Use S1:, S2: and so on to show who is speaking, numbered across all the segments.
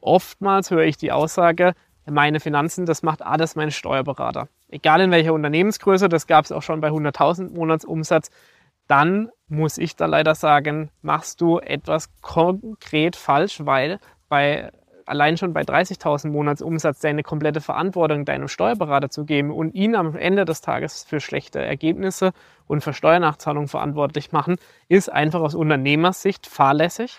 S1: Oftmals höre ich die Aussage, meine Finanzen, das macht alles mein Steuerberater. Egal in welcher Unternehmensgröße, das gab es auch schon bei 100.000 Monatsumsatz, dann muss ich da leider sagen, machst du etwas konkret falsch, weil bei allein schon bei 30.000 Monatsumsatz deine komplette Verantwortung deinem Steuerberater zu geben und ihn am Ende des Tages für schlechte Ergebnisse und für Steuernachzahlungen verantwortlich machen, ist einfach aus Unternehmersicht fahrlässig.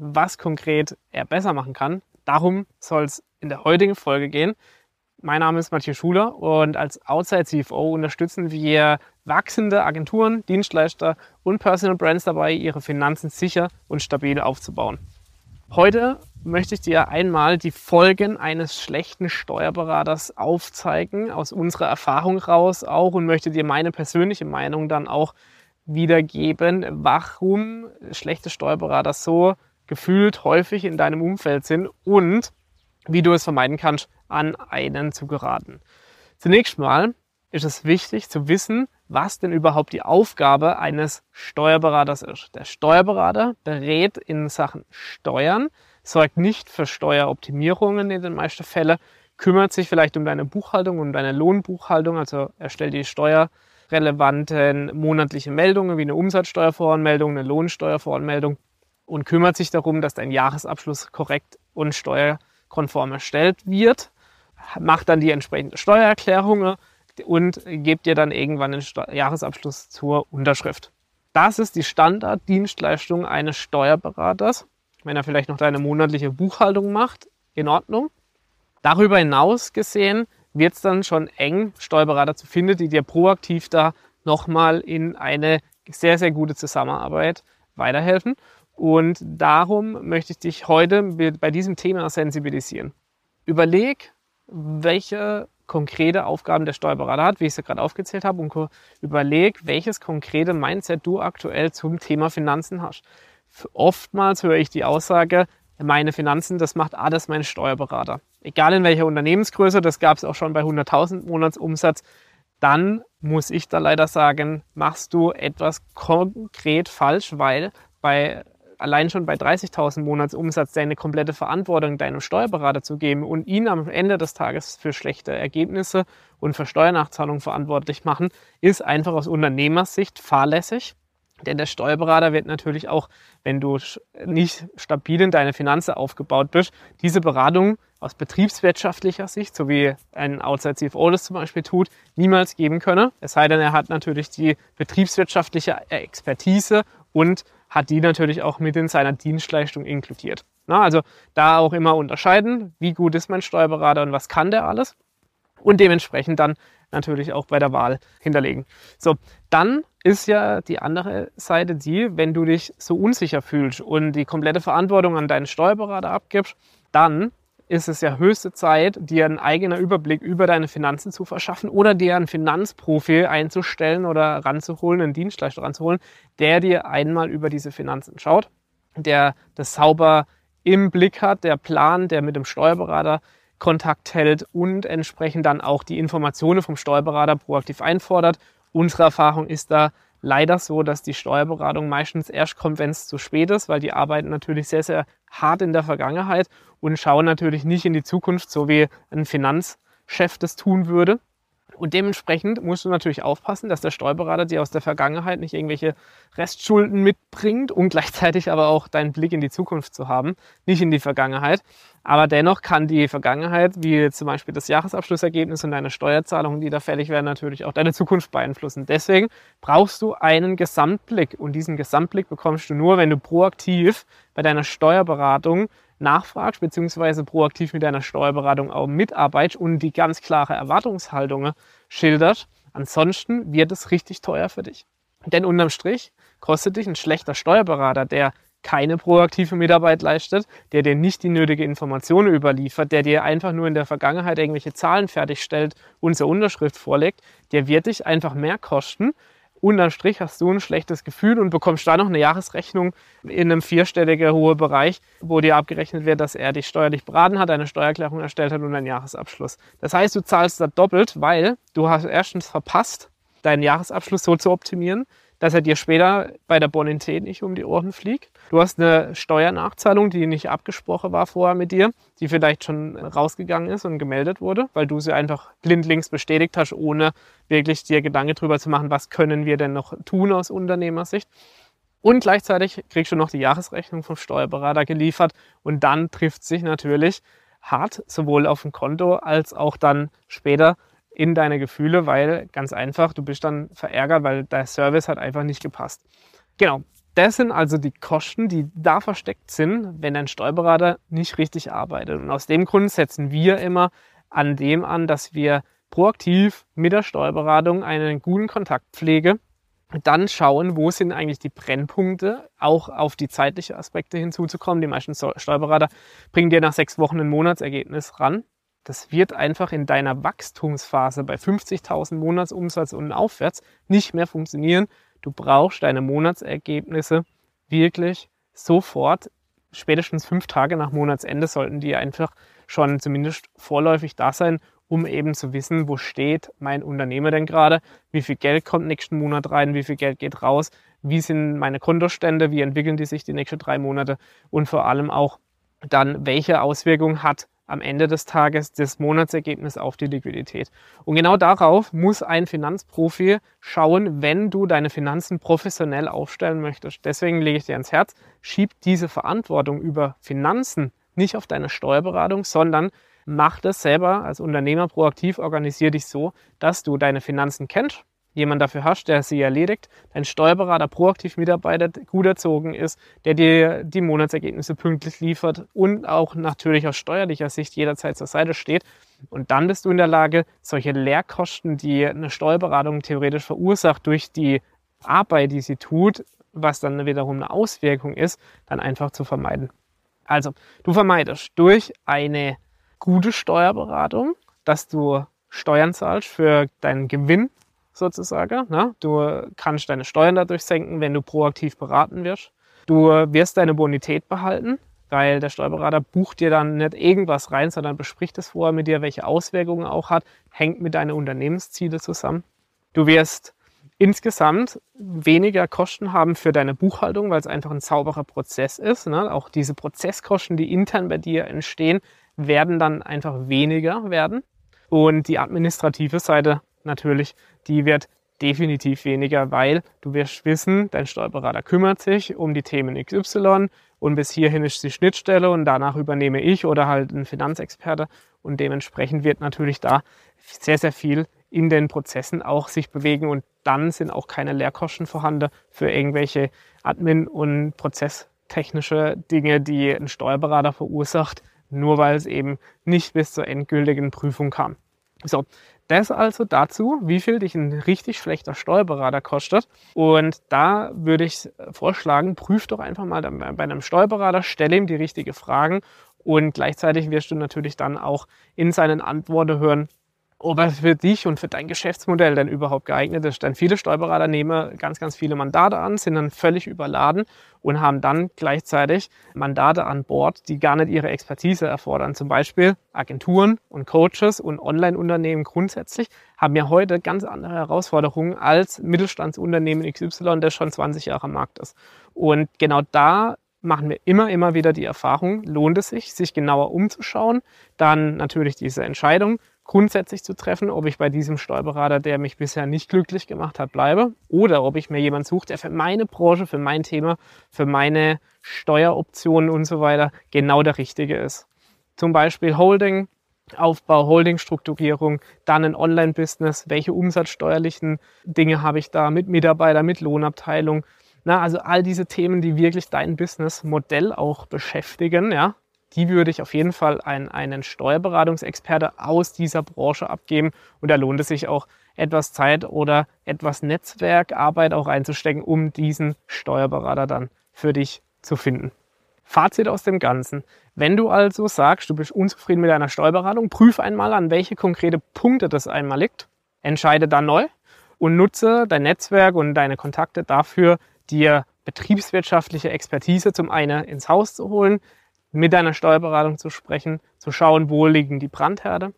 S1: was konkret er besser machen kann. Darum soll es in der heutigen Folge gehen. Mein Name ist Matthias Schuler und als Outside CFO unterstützen wir wachsende Agenturen, Dienstleister und Personal Brands dabei, ihre Finanzen sicher und stabil aufzubauen. Heute möchte ich dir einmal die Folgen eines schlechten Steuerberaters aufzeigen, aus unserer Erfahrung raus auch und möchte dir meine persönliche Meinung dann auch wiedergeben, warum schlechte Steuerberater so gefühlt häufig in deinem Umfeld sind und wie du es vermeiden kannst, an einen zu geraten. Zunächst mal ist es wichtig zu wissen, was denn überhaupt die Aufgabe eines Steuerberaters ist. Der Steuerberater berät in Sachen Steuern, sorgt nicht für Steueroptimierungen in den meisten Fällen, kümmert sich vielleicht um deine Buchhaltung, um deine Lohnbuchhaltung, also erstellt die steuerrelevanten monatlichen Meldungen wie eine Umsatzsteuervoranmeldung, eine Lohnsteuervoranmeldung und kümmert sich darum, dass dein Jahresabschluss korrekt und steuerkonform erstellt wird, macht dann die entsprechende Steuererklärung und gibt dir dann irgendwann den Jahresabschluss zur Unterschrift. Das ist die Standarddienstleistung eines Steuerberaters. Wenn er vielleicht noch deine monatliche Buchhaltung macht, in Ordnung. Darüber hinaus gesehen wird es dann schon eng, Steuerberater zu finden, die dir proaktiv da nochmal in eine sehr, sehr gute Zusammenarbeit weiterhelfen. Und darum möchte ich dich heute bei diesem Thema sensibilisieren. Überleg, welche konkrete Aufgaben der Steuerberater hat, wie ich sie gerade aufgezählt habe, und überleg, welches konkrete Mindset du aktuell zum Thema Finanzen hast. Oftmals höre ich die Aussage, meine Finanzen, das macht alles mein Steuerberater. Egal in welcher Unternehmensgröße, das gab es auch schon bei 100.000 Monatsumsatz, dann muss ich da leider sagen, machst du etwas konkret falsch, weil bei allein schon bei 30.000 Monatsumsatz deine komplette Verantwortung deinem Steuerberater zu geben und ihn am Ende des Tages für schlechte Ergebnisse und für Steuernachzahlungen verantwortlich machen, ist einfach aus Unternehmersicht fahrlässig. Denn der Steuerberater wird natürlich auch, wenn du nicht stabil in deine Finanzen aufgebaut bist, diese Beratung aus betriebswirtschaftlicher Sicht, so wie ein Outside CFO das zum Beispiel tut, niemals geben können. Es sei denn, er hat natürlich die betriebswirtschaftliche Expertise und hat die natürlich auch mit in seiner Dienstleistung inkludiert. Na, also da auch immer unterscheiden, wie gut ist mein Steuerberater und was kann der alles und dementsprechend dann natürlich auch bei der Wahl hinterlegen. So, dann ist ja die andere Seite die, wenn du dich so unsicher fühlst und die komplette Verantwortung an deinen Steuerberater abgibst, dann ist es ja höchste Zeit, dir einen eigenen Überblick über deine Finanzen zu verschaffen oder dir einen Finanzprofi einzustellen oder ranzuholen, einen Dienstleister ranzuholen, der dir einmal über diese Finanzen schaut, der das sauber im Blick hat, der Plan, der mit dem Steuerberater Kontakt hält und entsprechend dann auch die Informationen vom Steuerberater proaktiv einfordert. Unsere Erfahrung ist da, leider so, dass die Steuerberatung meistens erst kommt, wenn es zu spät ist, weil die arbeiten natürlich sehr, sehr hart in der Vergangenheit und schauen natürlich nicht in die Zukunft, so wie ein Finanzchef das tun würde. Und dementsprechend musst du natürlich aufpassen, dass der Steuerberater dir aus der Vergangenheit nicht irgendwelche Restschulden mitbringt und gleichzeitig aber auch deinen Blick in die Zukunft zu haben, nicht in die Vergangenheit. Aber dennoch kann die Vergangenheit, wie zum Beispiel das Jahresabschlussergebnis und deine Steuerzahlungen, die da fällig werden, natürlich auch deine Zukunft beeinflussen. Deswegen brauchst du einen Gesamtblick und diesen Gesamtblick bekommst du nur, wenn du proaktiv bei deiner Steuerberatung nachfragst, beziehungsweise proaktiv mit deiner Steuerberatung auch mitarbeitest und die ganz klare Erwartungshaltung schilderst. Ansonsten wird es richtig teuer für dich. Denn unterm Strich kostet dich ein schlechter Steuerberater, der keine proaktive Mitarbeit leistet, der dir nicht die nötige Information überliefert, der dir einfach nur in der Vergangenheit irgendwelche Zahlen fertigstellt und zur Unterschrift vorlegt, der wird dich einfach mehr kosten. Unterm Strich hast du ein schlechtes Gefühl und bekommst da noch eine Jahresrechnung in einem vierstelligen hohen Bereich, wo dir abgerechnet wird, dass er dich steuerlich beraten hat, eine Steuererklärung erstellt hat und einen Jahresabschluss. Das heißt, du zahlst da doppelt, weil du hast erstens verpasst, deinen Jahresabschluss so zu optimieren, dass er dir später bei der Bonität nicht um die Ohren fliegt. Du hast eine Steuernachzahlung, die nicht abgesprochen war vorher mit dir, die vielleicht schon rausgegangen ist und gemeldet wurde, weil du sie einfach blindlings bestätigt hast, ohne wirklich dir Gedanken darüber zu machen, was können wir denn noch tun aus Unternehmersicht. Und gleichzeitig kriegst du noch die Jahresrechnung vom Steuerberater geliefert und dann trifft sich natürlich hart, sowohl auf dem Konto als auch dann später in deine Gefühle, weil ganz einfach, du bist dann verärgert, weil der Service hat einfach nicht gepasst. Genau, das sind also die Kosten, die da versteckt sind, wenn ein Steuerberater nicht richtig arbeitet. Und aus dem Grund setzen wir immer an dem an, dass wir proaktiv mit der Steuerberatung einen guten Kontakt pflege, dann schauen, wo sind eigentlich die Brennpunkte, auch auf die zeitlichen Aspekte hinzuzukommen. Die meisten Steuerberater bringen dir nach sechs Wochen ein Monatsergebnis ran das wird einfach in deiner Wachstumsphase bei 50.000 Monatsumsatz und aufwärts nicht mehr funktionieren. Du brauchst deine Monatsergebnisse wirklich sofort. Spätestens fünf Tage nach Monatsende sollten die einfach schon zumindest vorläufig da sein, um eben zu wissen, wo steht mein Unternehmer denn gerade, wie viel Geld kommt nächsten Monat rein, wie viel Geld geht raus, wie sind meine Kontostände, wie entwickeln die sich die nächsten drei Monate? Und vor allem auch dann, welche Auswirkungen hat am Ende des Tages das Monatsergebnis auf die Liquidität. Und genau darauf muss ein Finanzprofi schauen, wenn du deine Finanzen professionell aufstellen möchtest. Deswegen lege ich dir ans Herz, schieb diese Verantwortung über Finanzen nicht auf deine Steuerberatung, sondern mach das selber als Unternehmer proaktiv, organisier dich so, dass du deine Finanzen kennst, jemand dafür hast, der sie erledigt, dein Steuerberater proaktiv mitarbeitet, gut erzogen ist, der dir die Monatsergebnisse pünktlich liefert und auch natürlich aus steuerlicher Sicht jederzeit zur Seite steht. Und dann bist du in der Lage, solche Lehrkosten, die eine Steuerberatung theoretisch verursacht durch die Arbeit, die sie tut, was dann wiederum eine Auswirkung ist, dann einfach zu vermeiden. Also, du vermeidest durch eine gute Steuerberatung, dass du Steuern zahlst für deinen Gewinn, sozusagen. Ne? Du kannst deine Steuern dadurch senken, wenn du proaktiv beraten wirst. Du wirst deine Bonität behalten, weil der Steuerberater bucht dir dann nicht irgendwas rein, sondern bespricht es vorher mit dir, welche Auswirkungen auch hat, hängt mit deinen Unternehmenszielen zusammen. Du wirst insgesamt weniger Kosten haben für deine Buchhaltung, weil es einfach ein sauberer Prozess ist. Ne? Auch diese Prozesskosten, die intern bei dir entstehen, werden dann einfach weniger werden. Und die administrative Seite natürlich, die wird definitiv weniger, weil du wirst wissen, dein Steuerberater kümmert sich um die Themen XY und bis hierhin ist die Schnittstelle und danach übernehme ich oder halt ein Finanzexperte und dementsprechend wird natürlich da sehr, sehr viel in den Prozessen auch sich bewegen und dann sind auch keine Lehrkosten vorhanden für irgendwelche Admin- und prozesstechnische Dinge, die ein Steuerberater verursacht, nur weil es eben nicht bis zur endgültigen Prüfung kam. So, das also dazu, wie viel dich ein richtig schlechter Steuerberater kostet. Und da würde ich vorschlagen, prüf doch einfach mal bei einem Steuerberater, stelle ihm die richtigen Fragen und gleichzeitig wirst du natürlich dann auch in seinen Antworten hören, ob er für dich und für dein Geschäftsmodell denn überhaupt geeignet ist. Denn viele Steuerberater nehmen ganz, ganz viele Mandate an, sind dann völlig überladen und haben dann gleichzeitig Mandate an Bord, die gar nicht ihre Expertise erfordern. Zum Beispiel Agenturen und Coaches und Online-Unternehmen grundsätzlich haben ja heute ganz andere Herausforderungen als Mittelstandsunternehmen XY, das schon 20 Jahre am Markt ist. Und genau da machen wir immer, immer wieder die Erfahrung, lohnt es sich, sich genauer umzuschauen, dann natürlich diese Entscheidung grundsätzlich zu treffen, ob ich bei diesem Steuerberater, der mich bisher nicht glücklich gemacht hat, bleibe oder ob ich mir jemanden suche, der für meine Branche, für mein Thema, für meine Steueroptionen und so weiter genau der richtige ist. Zum Beispiel Holding, Aufbau, Holding-Strukturierung, dann ein Online-Business, welche umsatzsteuerlichen Dinge habe ich da mit Mitarbeiter, mit Lohnabteilung. Na, also all diese Themen, die wirklich dein Business-Modell auch beschäftigen, ja, die würde ich auf jeden Fall an einen Steuerberatungsexperte aus dieser Branche abgeben. Und da lohnt es sich auch, etwas Zeit oder etwas Netzwerkarbeit auch einzustecken, um diesen Steuerberater dann für dich zu finden. Fazit aus dem Ganzen. Wenn du also sagst, du bist unzufrieden mit deiner Steuerberatung, prüf einmal, an welche konkrete Punkte das einmal liegt, entscheide dann neu und nutze dein Netzwerk und deine Kontakte dafür, dir betriebswirtschaftliche Expertise zum einen ins Haus zu holen, mit deiner Steuerberatung zu sprechen, zu schauen, wo liegen die Brandherde.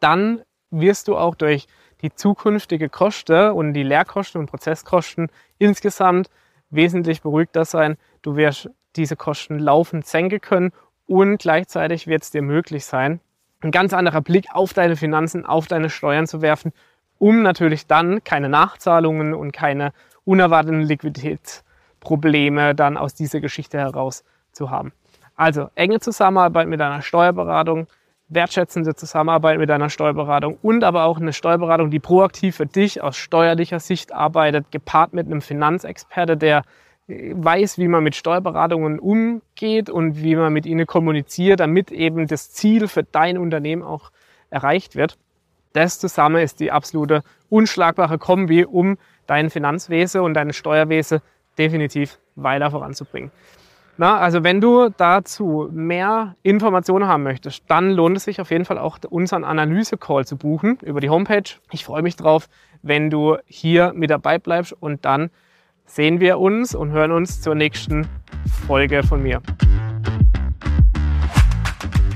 S1: Dann wirst du auch durch die zukünftige Kosten und die Lehrkosten und Prozesskosten insgesamt wesentlich beruhigter sein. Du wirst diese Kosten laufend senken können und gleichzeitig wird es dir möglich sein, ein ganz anderer Blick auf deine Finanzen, auf deine Steuern zu werfen, um natürlich dann keine Nachzahlungen und keine unerwarteten Liquiditätsprobleme dann aus dieser Geschichte heraus zu haben. Also enge Zusammenarbeit mit einer Steuerberatung, wertschätzende Zusammenarbeit mit einer Steuerberatung und aber auch eine Steuerberatung, die proaktiv für dich aus steuerlicher Sicht arbeitet, gepaart mit einem Finanzexperte, der weiß, wie man mit Steuerberatungen umgeht und wie man mit ihnen kommuniziert, damit eben das Ziel für dein Unternehmen auch erreicht wird. Das zusammen ist die absolute unschlagbare Kombi, um dein Finanzwesen und dein Steuerwesen definitiv weiter voranzubringen. Na, also wenn du dazu mehr Informationen haben möchtest, dann lohnt es sich auf jeden Fall auch unseren Analyse-Call zu buchen über die Homepage. Ich freue mich drauf, wenn du hier mit dabei bleibst und dann sehen wir uns und hören uns zur nächsten Folge von mir.